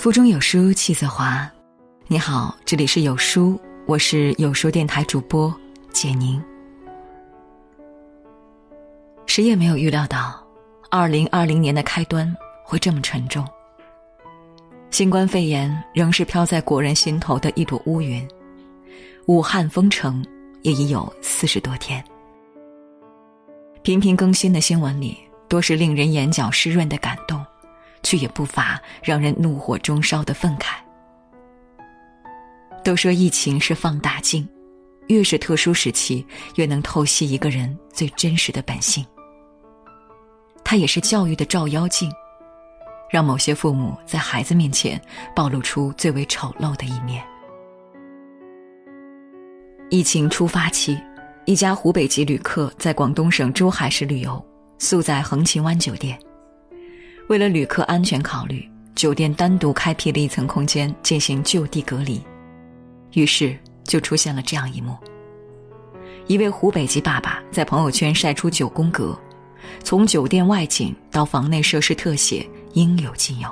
腹中有书气自华。你好，这里是有书，我是有书电台主播简宁。谁也没有预料到，二零二零年的开端会这么沉重。新冠肺炎仍是飘在国人心头的一朵乌云，武汉封城也已有四十多天。频频更新的新闻里，多是令人眼角湿润的感动。却也不乏让人怒火中烧的愤慨。都说疫情是放大镜，越是特殊时期，越能透析一个人最真实的本性。它也是教育的照妖镜，让某些父母在孩子面前暴露出最为丑陋的一面。疫情初发期，一家湖北籍旅客在广东省珠海市旅游，宿在横琴湾酒店。为了旅客安全考虑，酒店单独开辟了一层空间进行就地隔离，于是就出现了这样一幕：一位湖北籍爸爸在朋友圈晒出九宫格，从酒店外景到房内设施特写应有尽有，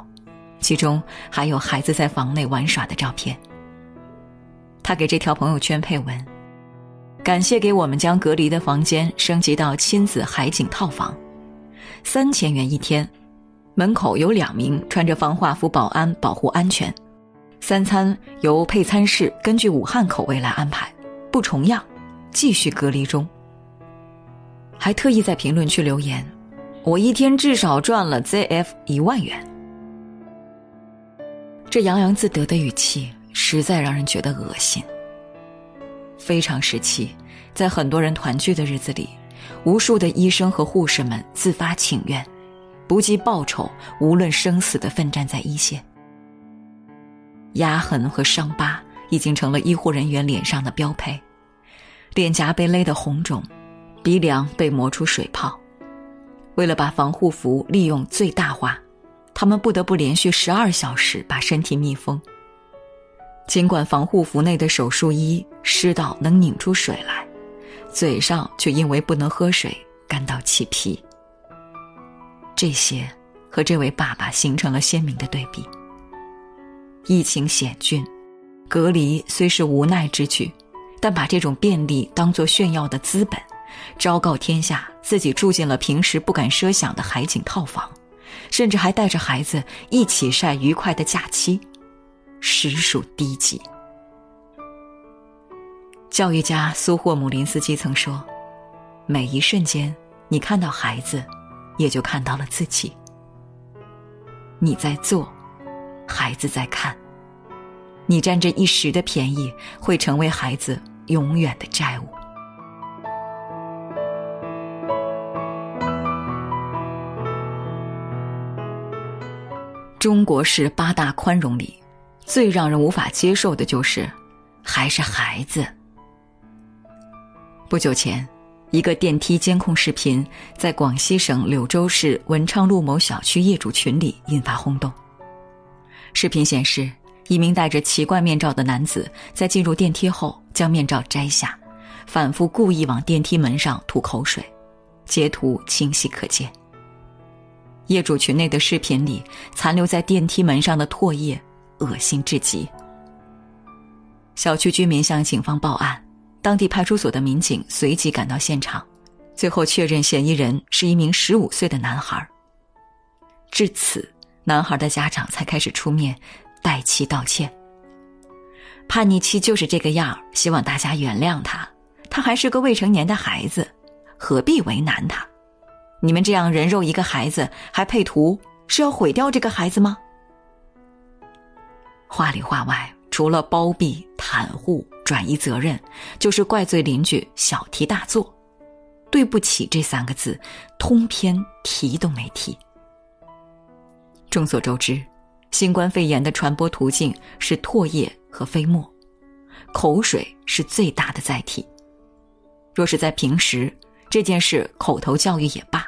其中还有孩子在房内玩耍的照片。他给这条朋友圈配文：“感谢给我们将隔离的房间升级到亲子海景套房，三千元一天。”门口有两名穿着防化服保安保护安全，三餐由配餐室根据武汉口味来安排，不重样，继续隔离中。还特意在评论区留言：“我一天至少赚了 ZF 一万元。”这洋洋自得的语气实在让人觉得恶心。非常时期，在很多人团聚的日子里，无数的医生和护士们自发请愿。不计报酬，无论生死的奋战在一线。压痕和伤疤已经成了医护人员脸上的标配，脸颊被勒得红肿，鼻梁被磨出水泡。为了把防护服利用最大化，他们不得不连续十二小时把身体密封。尽管防护服内的手术衣湿到能拧出水来，嘴上却因为不能喝水干到起皮。这些和这位爸爸形成了鲜明的对比。疫情险峻，隔离虽是无奈之举，但把这种便利当作炫耀的资本，昭告天下自己住进了平时不敢奢想的海景套房，甚至还带着孩子一起晒愉快的假期，实属低级。教育家苏霍姆林斯基曾说：“每一瞬间，你看到孩子。”也就看到了自己。你在做，孩子在看。你占这一时的便宜，会成为孩子永远的债务。中国式八大宽容里，最让人无法接受的就是，还是孩子。不久前。一个电梯监控视频在广西省柳州市文昌路某小区业主群里引发轰动。视频显示，一名戴着奇怪面罩的男子在进入电梯后将面罩摘下，反复故意往电梯门上吐口水，截图清晰可见。业主群内的视频里残留在电梯门上的唾液，恶心至极。小区居民向警方报案。当地派出所的民警随即赶到现场，最后确认嫌疑人是一名十五岁的男孩。至此，男孩的家长才开始出面代其道歉。叛逆期就是这个样希望大家原谅他。他还是个未成年的孩子，何必为难他？你们这样人肉一个孩子还配图，是要毁掉这个孩子吗？话里话外。除了包庇、袒护、转移责任，就是怪罪邻居小题大做。对不起这三个字，通篇提都没提。众所周知，新冠肺炎的传播途径是唾液和飞沫，口水是最大的载体。若是在平时，这件事口头教育也罢。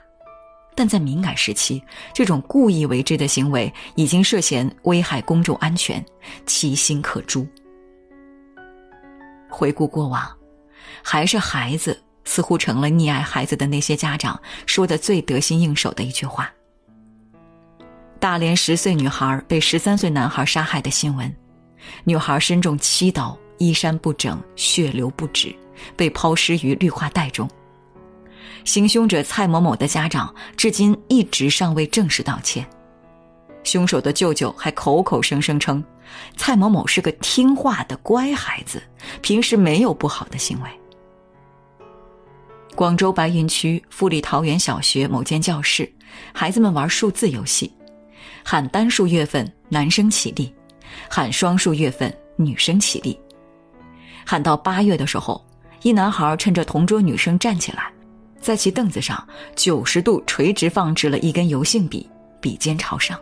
但在敏感时期，这种故意为之的行为已经涉嫌危害公众安全，其心可诛。回顾过往，还是孩子似乎成了溺爱孩子的那些家长说的最得心应手的一句话：“大连十岁女孩被十三岁男孩杀害的新闻，女孩身中七刀，衣衫不整，血流不止，被抛尸于绿化带中。行凶者蔡某某的家长至今一直尚未正式道歉，凶手的舅舅还口口声声称，蔡某某是个听话的乖孩子，平时没有不好的行为。广州白云区富力桃园小学某间教室，孩子们玩数字游戏，喊单数月份男生起立，喊双数月份女生起立。喊到八月的时候，一男孩趁着同桌女生站起来。在其凳子上九十度垂直放置了一根油性笔，笔尖朝上。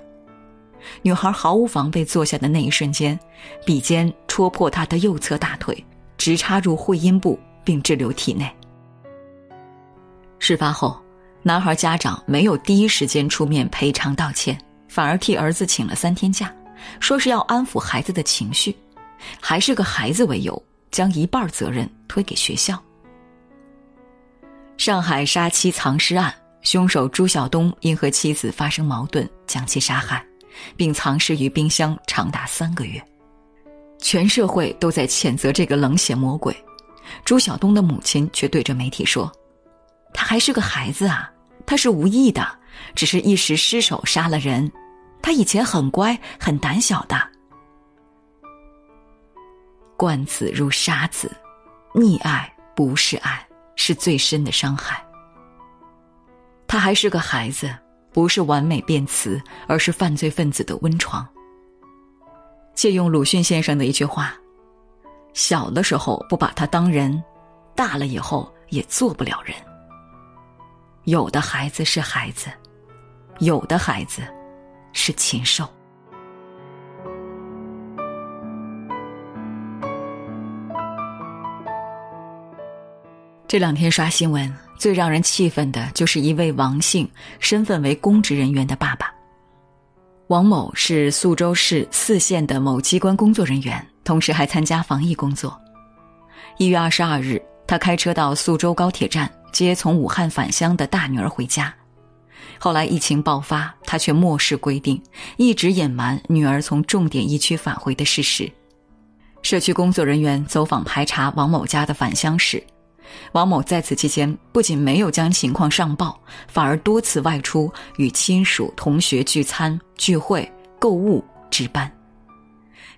女孩毫无防备坐下的那一瞬间，笔尖戳破她的右侧大腿，直插入会阴部，并滞留体内。事发后，男孩家长没有第一时间出面赔偿道歉，反而替儿子请了三天假，说是要安抚孩子的情绪，还是个孩子为由，将一半责任推给学校。上海杀妻藏尸案，凶手朱晓东因和妻子发生矛盾，将其杀害，并藏尸于冰箱长达三个月。全社会都在谴责这个冷血魔鬼，朱晓东的母亲却对着媒体说：“他还是个孩子啊，他是无意的，只是一时失手杀了人。他以前很乖，很胆小的。惯子如杀子，溺爱不是爱。”是最深的伤害。他还是个孩子，不是完美辩词，而是犯罪分子的温床。借用鲁迅先生的一句话：“小的时候不把他当人，大了以后也做不了人。”有的孩子是孩子，有的孩子是禽兽。这两天刷新闻，最让人气愤的就是一位王姓、身份为公职人员的爸爸。王某是宿州市泗县的某机关工作人员，同时还参加防疫工作。一月二十二日，他开车到宿州高铁站接从武汉返乡的大女儿回家。后来疫情爆发，他却漠视规定，一直隐瞒女儿从重点疫区返回的事实。社区工作人员走访排查王某家的返乡史。王某在此期间不仅没有将情况上报，反而多次外出与亲属、同学聚餐、聚会、购物、值班。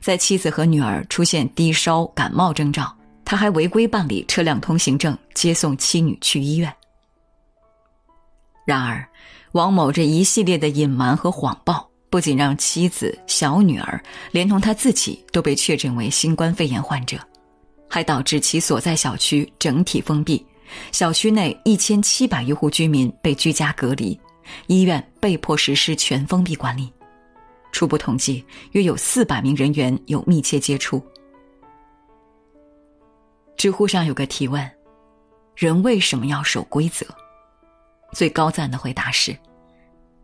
在妻子和女儿出现低烧、感冒征兆，他还违规办理车辆通行证，接送妻女去医院。然而，王某这一系列的隐瞒和谎报，不仅让妻子、小女儿，连同他自己都被确诊为新冠肺炎患者。还导致其所在小区整体封闭，小区内一千七百余户居民被居家隔离，医院被迫实施全封闭管理。初步统计，约有四百名人员有密切接触。知乎上有个提问：“人为什么要守规则？”最高赞的回答是：“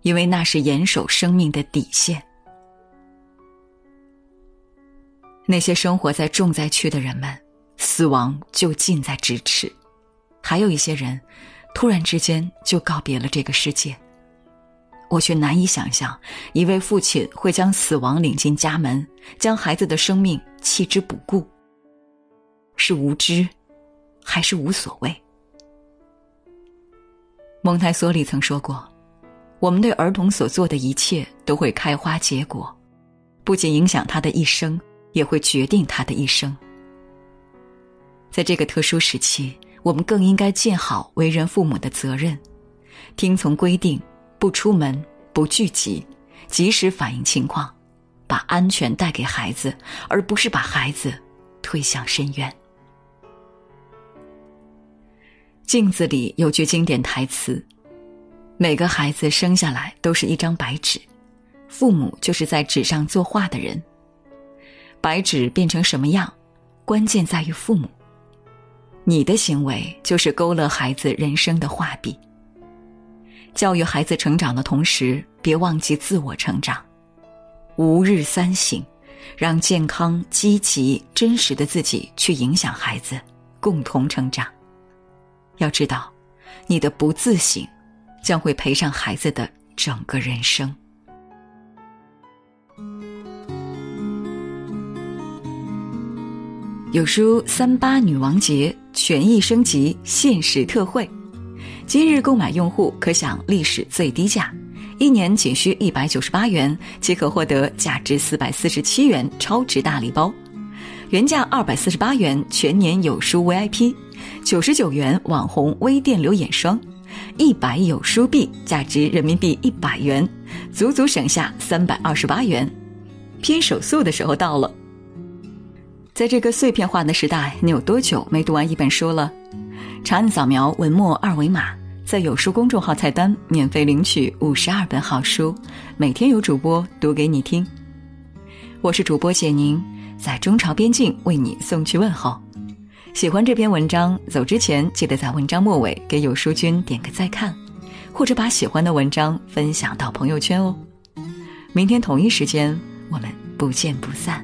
因为那是严守生命的底线。”那些生活在重灾区的人们。死亡就近在咫尺，还有一些人，突然之间就告别了这个世界。我却难以想象，一位父亲会将死亡领进家门，将孩子的生命弃之不顾。是无知，还是无所谓？蒙台梭利曾说过：“我们对儿童所做的一切都会开花结果，不仅影响他的一生，也会决定他的一生。”在这个特殊时期，我们更应该尽好为人父母的责任，听从规定，不出门，不聚集，及时反映情况，把安全带给孩子，而不是把孩子推向深渊。镜子里有句经典台词：“每个孩子生下来都是一张白纸，父母就是在纸上作画的人。白纸变成什么样，关键在于父母。”你的行为就是勾勒孩子人生的画笔。教育孩子成长的同时别忘记自我成长。吾日三省让健康积极真实的自己去影响孩子共同成长。要知道你的不自省将会陪上孩子的整个人生。有书三八女王节权益升级限时特惠，今日购买用户可享历史最低价，一年仅需一百九十八元即可获得价值四百四十七元超值大礼包，原价二百四十八元全年有书 VIP，九十九元网红微电流眼霜，一百有书币价值人民币一百元，足足省下三百二十八元，拼手速的时候到了。在这个碎片化的时代，你有多久没读完一本书了？长按扫描文末二维码，在有书公众号菜单免费领取五十二本好书，每天有主播读给你听。我是主播简宁，在中朝边境为你送去问候。喜欢这篇文章，走之前记得在文章末尾给有书君点个再看，或者把喜欢的文章分享到朋友圈哦。明天同一时间，我们不见不散。